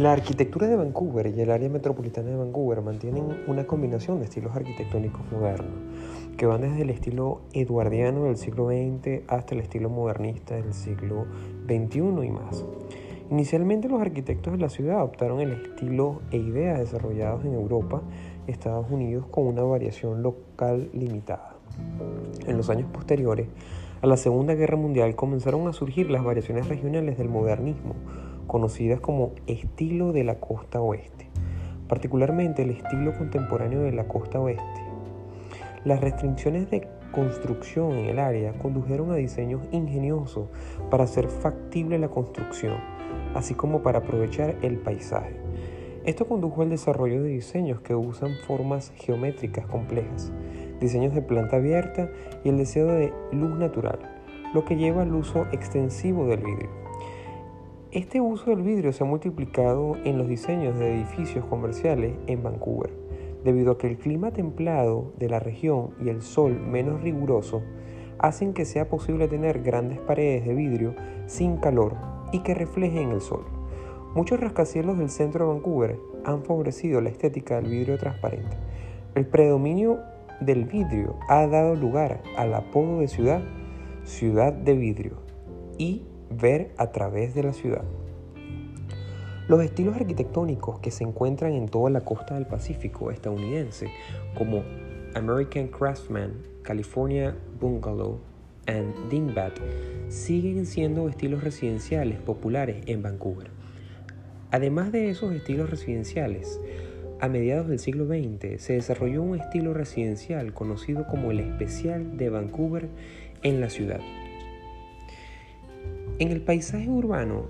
La arquitectura de Vancouver y el área metropolitana de Vancouver mantienen una combinación de estilos arquitectónicos modernos, que van desde el estilo eduardiano del siglo XX hasta el estilo modernista del siglo XXI y más. Inicialmente los arquitectos de la ciudad adoptaron el estilo e ideas desarrollados en Europa y Estados Unidos con una variación local limitada. En los años posteriores a la Segunda Guerra Mundial comenzaron a surgir las variaciones regionales del modernismo, conocidas como estilo de la costa oeste, particularmente el estilo contemporáneo de la costa oeste. Las restricciones de construcción en el área condujeron a diseños ingeniosos para hacer factible la construcción, así como para aprovechar el paisaje. Esto condujo al desarrollo de diseños que usan formas geométricas complejas, diseños de planta abierta y el deseo de luz natural, lo que lleva al uso extensivo del vidrio. Este uso del vidrio se ha multiplicado en los diseños de edificios comerciales en Vancouver, debido a que el clima templado de la región y el sol menos riguroso hacen que sea posible tener grandes paredes de vidrio sin calor y que reflejen el sol. Muchos rascacielos del centro de Vancouver han favorecido la estética del vidrio transparente. El predominio del vidrio ha dado lugar al apodo de ciudad, ciudad de vidrio, y ver a través de la ciudad. Los estilos arquitectónicos que se encuentran en toda la costa del Pacífico estadounidense, como American Craftsman, California Bungalow y Dingbat, siguen siendo estilos residenciales populares en Vancouver. Además de esos estilos residenciales, a mediados del siglo XX se desarrolló un estilo residencial conocido como el especial de Vancouver en la ciudad. En el paisaje urbano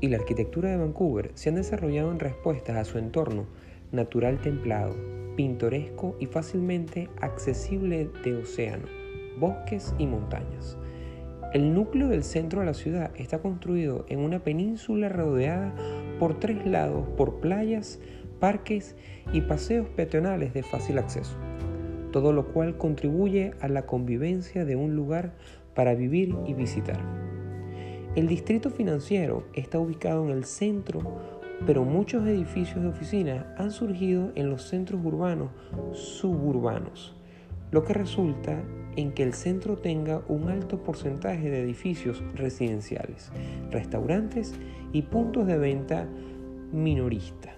y la arquitectura de Vancouver se han desarrollado en respuestas a su entorno natural templado, pintoresco y fácilmente accesible de océano, bosques y montañas. El núcleo del centro de la ciudad está construido en una península rodeada por tres lados por playas, parques y paseos peatonales de fácil acceso, todo lo cual contribuye a la convivencia de un lugar para vivir y visitar. El distrito financiero está ubicado en el centro, pero muchos edificios de oficinas han surgido en los centros urbanos suburbanos, lo que resulta en que el centro tenga un alto porcentaje de edificios residenciales, restaurantes y puntos de venta minorista.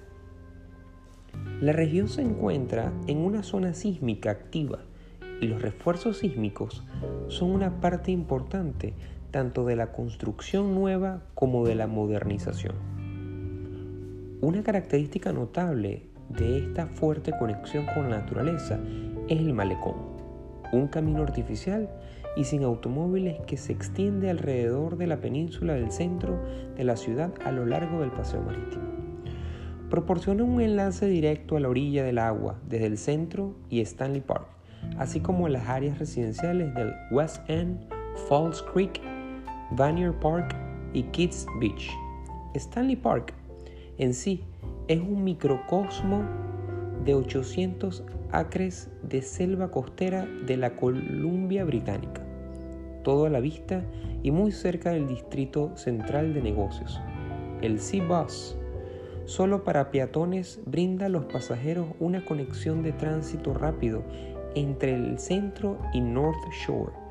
La región se encuentra en una zona sísmica activa y los refuerzos sísmicos son una parte importante tanto de la construcción nueva como de la modernización. Una característica notable de esta fuerte conexión con la naturaleza es el malecón, un camino artificial y sin automóviles que se extiende alrededor de la península del centro de la ciudad a lo largo del paseo marítimo. Proporciona un enlace directo a la orilla del agua desde el centro y Stanley Park, así como las áreas residenciales del West End, Falls Creek Vanier Park y Kids Beach. Stanley Park en sí es un microcosmo de 800 acres de selva costera de la Columbia Británica, todo a la vista y muy cerca del distrito central de negocios. El Sea Bus, solo para peatones, brinda a los pasajeros una conexión de tránsito rápido entre el centro y North Shore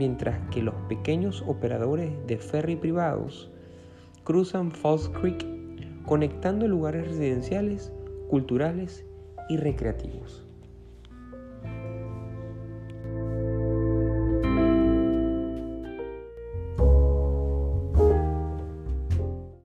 mientras que los pequeños operadores de ferry privados cruzan Falls Creek conectando lugares residenciales, culturales y recreativos.